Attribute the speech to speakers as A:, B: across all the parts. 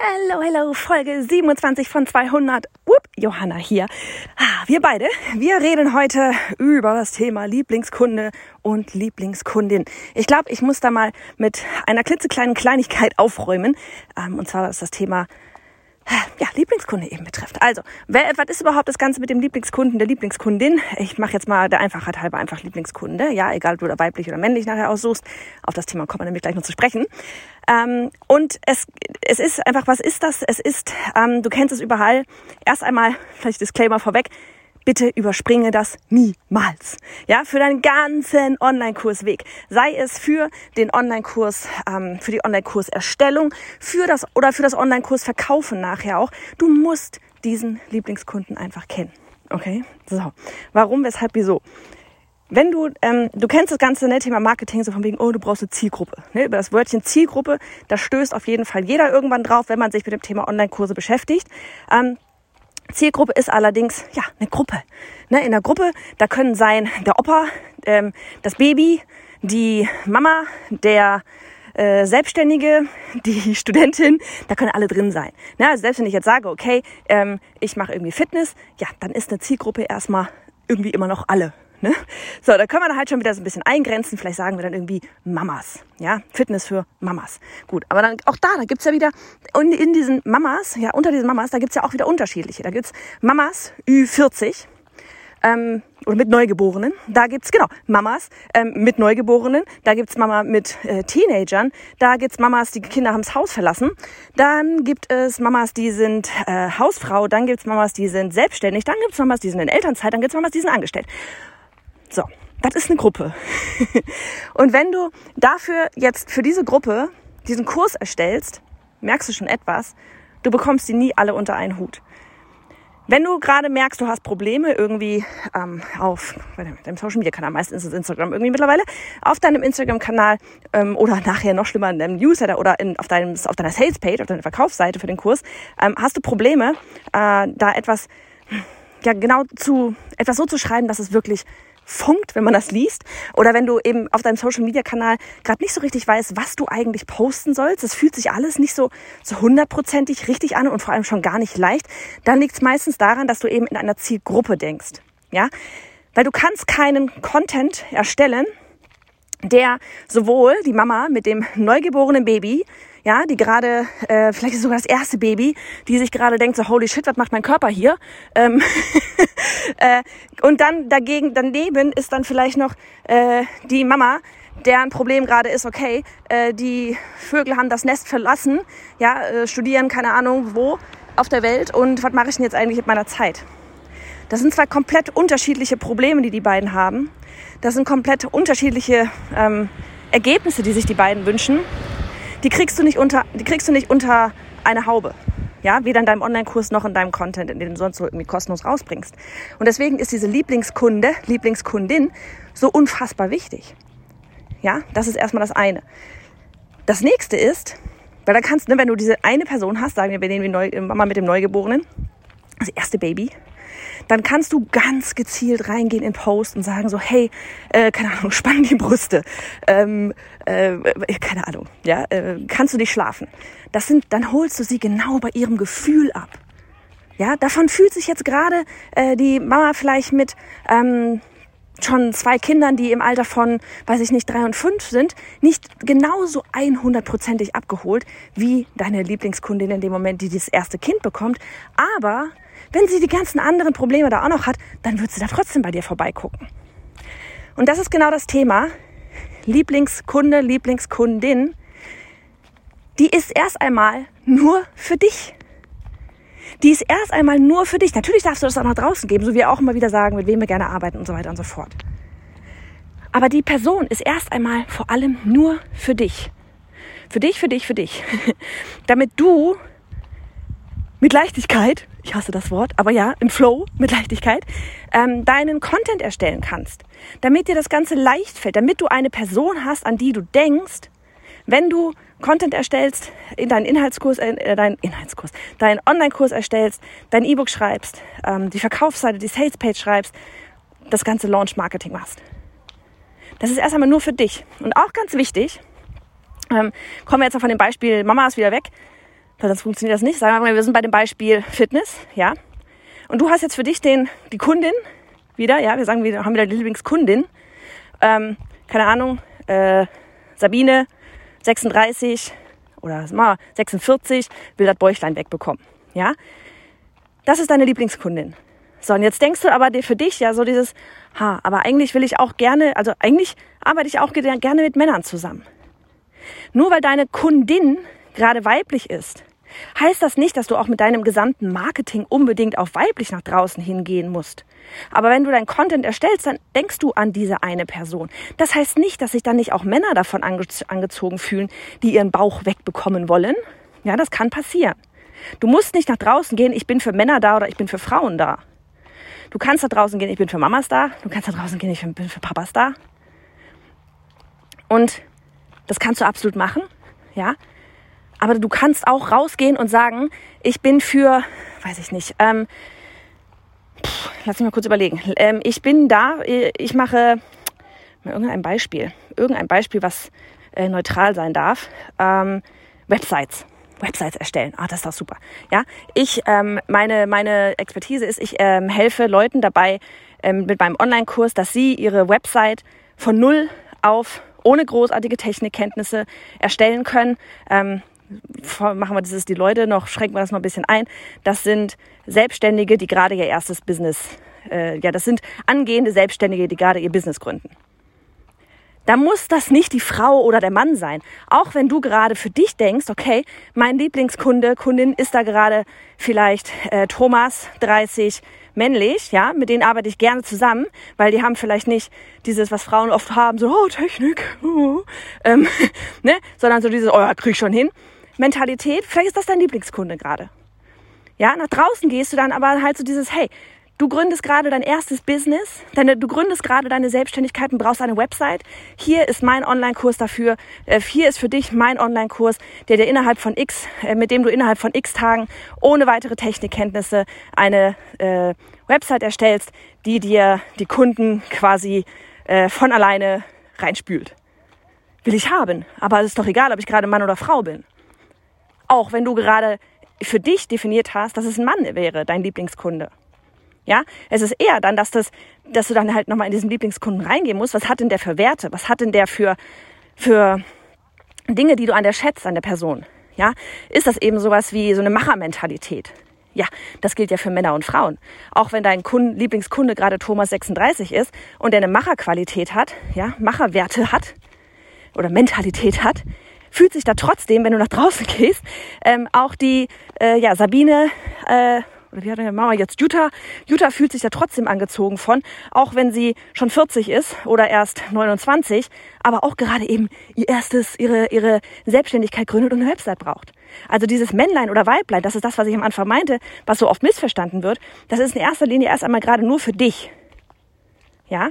A: Hallo, hallo, Folge 27 von 200. Upp, Johanna hier. Wir beide, wir reden heute über das Thema Lieblingskunde und Lieblingskundin. Ich glaube, ich muss da mal mit einer klitzekleinen Kleinigkeit aufräumen. Ähm, und zwar ist das Thema ja, Lieblingskunde eben betrifft. Also, wer, was ist überhaupt das Ganze mit dem Lieblingskunden, der Lieblingskundin? Ich mache jetzt mal der Einfachheit halber einfach Lieblingskunde. Ja, egal, ob du da weiblich oder männlich nachher aussuchst. Auf das Thema kommen wir nämlich gleich noch zu sprechen. Ähm, und es, es ist einfach, was ist das? Es ist, ähm, du kennst es überall. Erst einmal, vielleicht Disclaimer vorweg, bitte überspringe das niemals. Ja, für deinen ganzen Online-Kursweg. Sei es für den Online-Kurs, ähm, für die Online-Kurserstellung, für das oder für das Online-Kurs-Verkaufen nachher auch. Du musst diesen Lieblingskunden einfach kennen. Okay? So. Warum, weshalb, wieso? Wenn du, ähm, du kennst das ganze ne, Thema Marketing so von wegen, oh, du brauchst eine Zielgruppe. Ne? Über das Wörtchen Zielgruppe, da stößt auf jeden Fall jeder irgendwann drauf, wenn man sich mit dem Thema Online-Kurse beschäftigt. Ähm, Zielgruppe ist allerdings ja eine Gruppe. Ne, in der Gruppe, da können sein der Opa, ähm, das Baby, die Mama, der äh, Selbstständige, die Studentin, da können alle drin sein. Ne, also selbst wenn ich jetzt sage, okay, ähm, ich mache irgendwie Fitness, ja, dann ist eine Zielgruppe erstmal irgendwie immer noch alle. Ne? So, da können wir halt schon wieder so ein bisschen eingrenzen. Vielleicht sagen wir dann irgendwie Mamas. Ja, Fitness für Mamas. Gut, aber dann auch da, da gibt's ja wieder, und in diesen Mamas, ja, unter diesen Mamas, da gibt's ja auch wieder unterschiedliche. Da gibt's Mamas Ü40 ähm, oder mit Neugeborenen. Da gibt's genau Mamas ähm, mit Neugeborenen. Da gibt's Mama mit äh, Teenagern. Da gibt's Mamas, die Kinder haben's Haus verlassen. Dann gibt es Mamas, die sind äh, Hausfrau. Dann gibt's Mamas, die sind selbstständig. Dann gibt's Mamas, die sind in Elternzeit. Dann gibt's Mamas, die sind angestellt. So, das ist eine Gruppe. und wenn du dafür jetzt für diese Gruppe diesen Kurs erstellst, merkst du schon etwas, du bekommst die nie alle unter einen Hut. Wenn du gerade merkst, du hast Probleme irgendwie ähm, auf deinem Social Media Kanal, meistens ist Instagram irgendwie mittlerweile, auf deinem Instagram Kanal ähm, oder nachher noch schlimmer in deinem Newsletter oder in, auf, deinem, auf deiner Sales Page, auf deiner Verkaufsseite für den Kurs, ähm, hast du Probleme, äh, da etwas ja genau zu etwas so zu schreiben, dass es wirklich funkt, wenn man das liest. Oder wenn du eben auf deinem Social Media Kanal gerade nicht so richtig weißt, was du eigentlich posten sollst. Es fühlt sich alles nicht so, so hundertprozentig richtig an und vor allem schon gar nicht leicht. Dann liegt es meistens daran, dass du eben in einer Zielgruppe denkst. Ja? Weil du kannst keinen Content erstellen, der sowohl die Mama mit dem neugeborenen Baby ja, die gerade, äh, vielleicht ist sogar das erste Baby, die sich gerade denkt, so holy shit, was macht mein Körper hier? Ähm, äh, und dann dagegen, daneben ist dann vielleicht noch äh, die Mama, deren Problem gerade ist, okay, äh, die Vögel haben das Nest verlassen, ja, äh, studieren, keine Ahnung wo, auf der Welt und was mache ich denn jetzt eigentlich mit meiner Zeit? Das sind zwei komplett unterschiedliche Probleme, die die beiden haben. Das sind komplett unterschiedliche ähm, Ergebnisse, die sich die beiden wünschen die kriegst du nicht unter, die kriegst du nicht unter eine Haube. Ja, weder in deinem Online-Kurs noch in deinem Content, in den du sonst so irgendwie kostenlos rausbringst. Und deswegen ist diese Lieblingskunde, Lieblingskundin so unfassbar wichtig. Ja, das ist erstmal das eine. Das nächste ist, weil dann kannst, ne, wenn du diese eine Person hast, sagen wir, wir nehmen die Mama mit dem Neugeborenen, das erste Baby, dann kannst du ganz gezielt reingehen in Post und sagen so, hey, äh, keine Ahnung, spann die Brüste, ähm, äh, keine Ahnung, ja, äh, kannst du dich schlafen? Das sind, dann holst du sie genau bei ihrem Gefühl ab. Ja, davon fühlt sich jetzt gerade äh, die Mama vielleicht mit ähm, schon zwei Kindern, die im Alter von, weiß ich nicht, drei und fünf sind, nicht genauso 100%ig abgeholt wie deine Lieblingskundin in dem Moment, die das erste Kind bekommt. Aber wenn sie die ganzen anderen Probleme da auch noch hat, dann wird sie da trotzdem bei dir vorbeigucken. Und das ist genau das Thema. Lieblingskunde, Lieblingskundin, die ist erst einmal nur für dich. Die ist erst einmal nur für dich. Natürlich darfst du das auch nach draußen geben, so wie wir auch immer wieder sagen, mit wem wir gerne arbeiten und so weiter und so fort. Aber die Person ist erst einmal vor allem nur für dich. Für dich, für dich, für dich. Damit du mit Leichtigkeit, ich hasse das Wort, aber ja, im Flow, mit Leichtigkeit, ähm, deinen Content erstellen kannst. Damit dir das Ganze leicht fällt, damit du eine Person hast, an die du denkst, wenn du Content erstellst, in deinen Inhaltskurs, äh, äh deinen Inhaltskurs, deinen Online-Kurs erstellst, dein E-Book schreibst, ähm, die Verkaufsseite, die Sales-Page schreibst, das ganze Launch-Marketing machst. Das ist erst einmal nur für dich. Und auch ganz wichtig, ähm, kommen wir jetzt noch von dem Beispiel Mama ist wieder weg, sonst funktioniert das nicht. Sagen wir mal, wir sind bei dem Beispiel Fitness, ja. Und du hast jetzt für dich den, die Kundin wieder, ja, wir sagen, wir haben wieder die Lieblingskundin, ähm, keine Ahnung, äh, Sabine, 36 oder mal 46, will das Bäuchlein wegbekommen, ja. Das ist deine Lieblingskundin. So, und jetzt denkst du aber dir für dich ja so dieses, ha, aber eigentlich will ich auch gerne, also eigentlich arbeite ich auch gerne mit Männern zusammen. Nur weil deine Kundin gerade weiblich ist, heißt das nicht, dass du auch mit deinem gesamten Marketing unbedingt auf weiblich nach draußen hingehen musst. Aber wenn du dein Content erstellst, dann denkst du an diese eine Person. Das heißt nicht, dass sich dann nicht auch Männer davon angezogen fühlen, die ihren Bauch wegbekommen wollen. Ja, das kann passieren. Du musst nicht nach draußen gehen, ich bin für Männer da oder ich bin für Frauen da. Du kannst da draußen gehen, ich bin für Mamas da. Du kannst da draußen gehen, ich bin für Papas da. Und das kannst du absolut machen, ja. Aber du kannst auch rausgehen und sagen, ich bin für, weiß ich nicht, ähm, pff, lass mich mal kurz überlegen. Ähm, ich bin da, ich mache mal irgendein Beispiel, irgendein Beispiel, was äh, neutral sein darf. Ähm, Websites. Websites erstellen. Ah, das ist doch super. Ja, ich ähm, meine meine Expertise ist, ich ähm, helfe Leuten dabei ähm, mit meinem Online-Kurs, dass sie ihre Website von null auf ohne großartige Technikkenntnisse erstellen können. Ähm, machen wir das die Leute noch, schränken wir das noch ein bisschen ein. Das sind Selbstständige, die gerade ihr erstes Business, äh, ja, das sind angehende Selbstständige, die gerade ihr Business gründen. Da muss das nicht die Frau oder der Mann sein. Auch wenn du gerade für dich denkst, okay, mein Lieblingskunde, Kundin ist da gerade vielleicht äh, Thomas, 30, männlich, ja, mit denen arbeite ich gerne zusammen, weil die haben vielleicht nicht dieses, was Frauen oft haben, so, oh, Technik, oh, ähm, ne, sondern so dieses, oh, ja, krieg ich schon hin. Mentalität, vielleicht ist das dein Lieblingskunde gerade. Ja, nach draußen gehst du dann aber halt so dieses, hey, Du gründest gerade dein erstes Business, deine, du gründest gerade deine Selbstständigkeit und brauchst eine Website. Hier ist mein Online-Kurs dafür. Äh, hier ist für dich mein Online-Kurs, der dir innerhalb von X, äh, mit dem du innerhalb von X Tagen ohne weitere Technikkenntnisse eine äh, Website erstellst, die dir die Kunden quasi äh, von alleine reinspült. Will ich haben, aber es ist doch egal, ob ich gerade Mann oder Frau bin. Auch wenn du gerade für dich definiert hast, dass es ein Mann wäre, dein Lieblingskunde. Ja, es ist eher dann, dass das, dass du dann halt nochmal in diesen Lieblingskunden reingehen musst. Was hat denn der für Werte? Was hat denn der für, für Dinge, die du an der schätzt, an der Person? Ja, ist das eben sowas wie so eine Machermentalität? Ja, das gilt ja für Männer und Frauen. Auch wenn dein Kunde, Lieblingskunde gerade Thomas 36 ist und der eine Macherqualität hat, ja, Macherwerte hat oder Mentalität hat, fühlt sich da trotzdem, wenn du nach draußen gehst, ähm, auch die äh, ja, Sabine äh, oder wie hat deine Mama jetzt Jutta? Jutta fühlt sich ja trotzdem angezogen von, auch wenn sie schon 40 ist oder erst 29, aber auch gerade eben ihr erstes, ihre, ihre Selbstständigkeit gründet und eine Website braucht. Also dieses Männlein oder Weiblein, das ist das, was ich am Anfang meinte, was so oft missverstanden wird. Das ist in erster Linie erst einmal gerade nur für dich. Ja,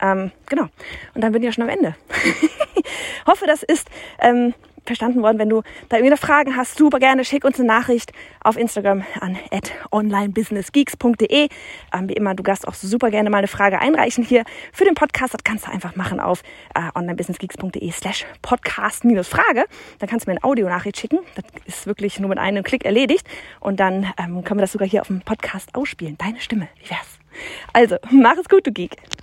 A: ähm, genau. Und dann bin ich ja schon am Ende. Hoffe, das ist ähm, verstanden worden. Wenn du da irgendwie noch Fragen hast, super gerne schick uns eine Nachricht auf Instagram an onlinebusinessgeeks.de. Ähm, wie immer, du darfst auch super gerne mal eine Frage einreichen hier für den Podcast. Das kannst du einfach machen auf äh, onlinebusinessgeeks.de slash podcast-frage. Dann kannst du mir eine Audionachricht schicken. Das ist wirklich nur mit einem Klick erledigt. Und dann ähm, können wir das sogar hier auf dem Podcast ausspielen. Deine Stimme, wie wär's? Also, mach es gut, du Geek.